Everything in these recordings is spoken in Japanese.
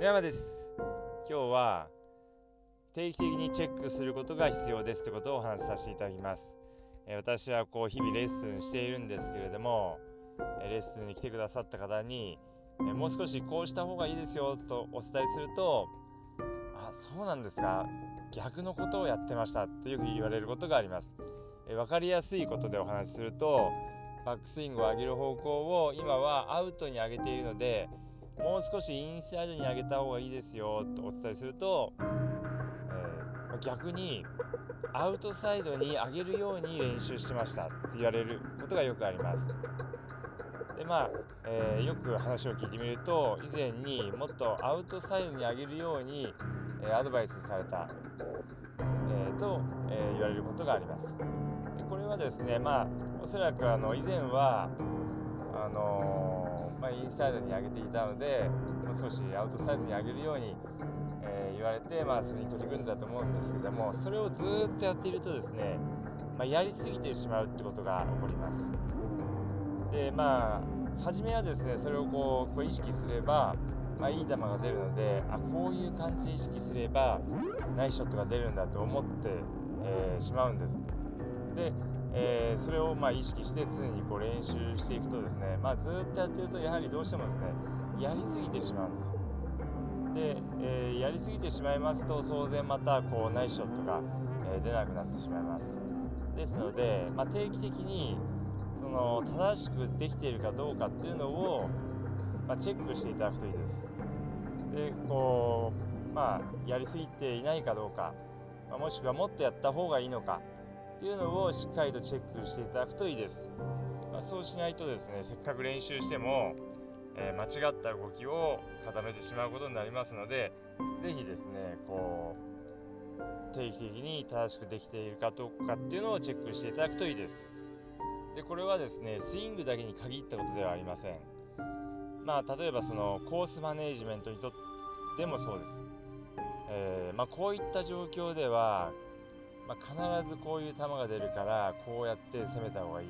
野山です。今日は定期的にチェックすることが必要ですということをお話しさせていただきます。え私はこう日々レッスンしているんですけれどもえレッスンに来てくださった方にえもう少しこうした方がいいですよとお伝えするとあそうなんですか。逆のことをやってましたとよく言われることがあります。え分かりやすいことでお話しするとバックスイングを上げる方向を今はアウトに上げているのでもう少しインサイドに上げた方がいいですよとお伝えすると、えー、逆にアウトサイドに上げるように練習してましたって言われることがよくあります。でまあ、えー、よく話を聞いてみると以前にもっとアウトサイドに上げるように、えー、アドバイスされた、えー、と、え言われることがあります。でこれはですねまあおそらくあの以前はあのまあ、インサイドに上げていたのでもう少しアウトサイドに上げるように、えー、言われて、まあ、それに取り組んだと思うんですけどもそれをずっとやっているとですね、まあ、やりすぎてしまうってことが起こります。でまあ初めはですねそれをこうこう意識すれば、まあ、いい球が出るのであこういう感じで意識すればナイスショットが出るんだと思って、えー、しまうんです。でえー、それをまあ意識して常にこう練習していくとですね、まあ、ずっとやってるとやはりどうしてもですねやりすぎてしまうんです。で、えー、やりすぎてしまいますと当然またこうナイスショットが、えー、出なくなってしまいます。ですので、まあ、定期的にその正しくできているかどうかっていうのを、まあ、チェックしていただくといいです。でこうまあやりすぎていないかどうか、まあ、もしくはもっとやった方がいいのかっていうのをしっかりとチェックしていただくといいです。まあ、そうしないとですねせっかく練習しても、えー、間違った動きを固めてしまうことになりますので是非ですねこう定期的に正しくできているかどうかっていうのをチェックしていただくといいです。でこれはですねスイングだけに限ったことではありません。まあ例えばそのコースマネージメントにとってもそうです。えー、まあ、こういった状況ではまあ、必ずこういう球が出るからこうやって攻めた方がいい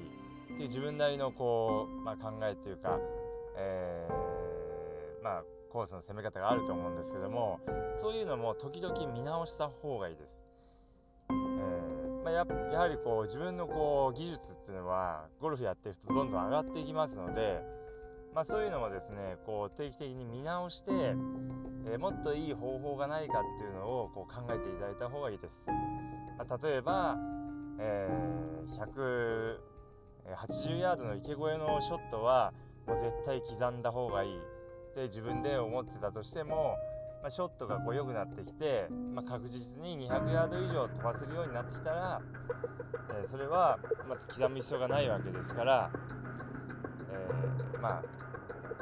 っていう自分なりのこう、まあ、考えというか、えー、まあ、コースの攻め方があると思うんですけどもそういうのも時々見直した方がいいです。えー、ま、ややはりこう自分のこう技術っていうのはゴルフやってるとどんどん上がっていきますので、まあ、そういうのもですねこう定期的に見直して、えー、もっといい方法がないかっていうのをこう考えていただいた方がいいです。ま例えば、えー、180ヤードの池越えのショットはもう絶対刻んだ方がいいって自分で思ってたとしても、まあ、ショットがこう良くなってきて、まあ、確実に200ヤード以上飛ばせるようになってきたら、えー、それはま刻む必要がないわけですから、えー、まあ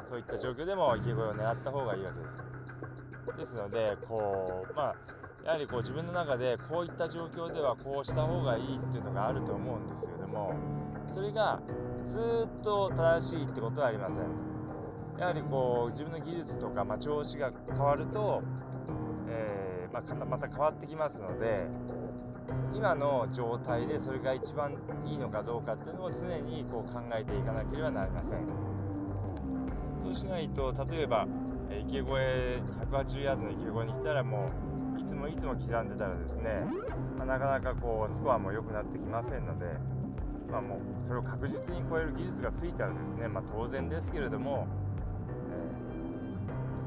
そういった状況でも池越えを狙った方がいいわけです。ですのでこうまあやはりこう自分の中でこういった状況ではこうした方がいいっていうのがあると思うんですけれどもそれがずっと正しいってことはありませんやはりこう自分の技術とか、まあ、調子が変わると、え、まあ、また変わってきますので今の状態でそれが一番いいのかどうかっていうのを常にこう考えていかなければなりませんそうしないと例えば池越え180ヤードの池越えに来たらもういつもいつも刻んでたらですね、まあ、なかなかこうスコアも良くなってきませんので、まあ、もうそれを確実に超える技術がついたらですね、まあ、当然ですけれども、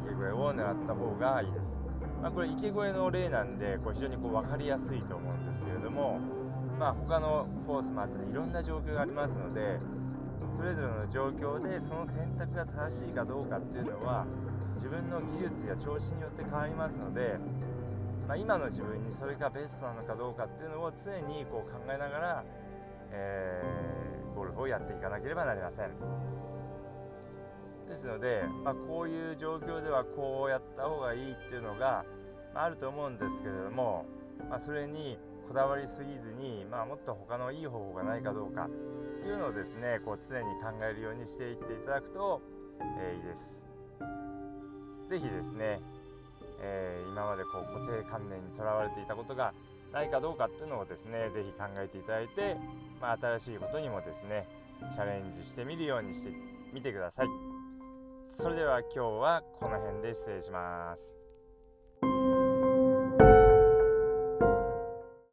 えー、池越えを狙った方がいいです。まあ、これ池越えの例なんでこう非常にこう分かりやすいと思うんですけれども、まあ、他のコースもあっていろんな状況がありますのでそれぞれの状況でその選択が正しいかどうかっていうのは自分の技術や調子によって変わりますのでまあ、今の自分にそれがベストなのかどうかっていうのを常にこう考えながら、えー、ゴルフをやっていかなければなりません。ですので、まあ、こういう状況ではこうやった方がいいっていうのが、まあ、あると思うんですけれども、まあ、それにこだわりすぎずに、まあ、もっと他のいい方法がないかどうかっていうのをですねこう常に考えるようにしていっていただくと、えー、いいです。是非ですねえー、今までこう固定観念にとらわれていたことがないかどうかっていうのをですね是非考えていただいて、まあ、新しいことにもですねチャレンジしてみるようにしてみてください。それでは今日はこの辺で失礼します。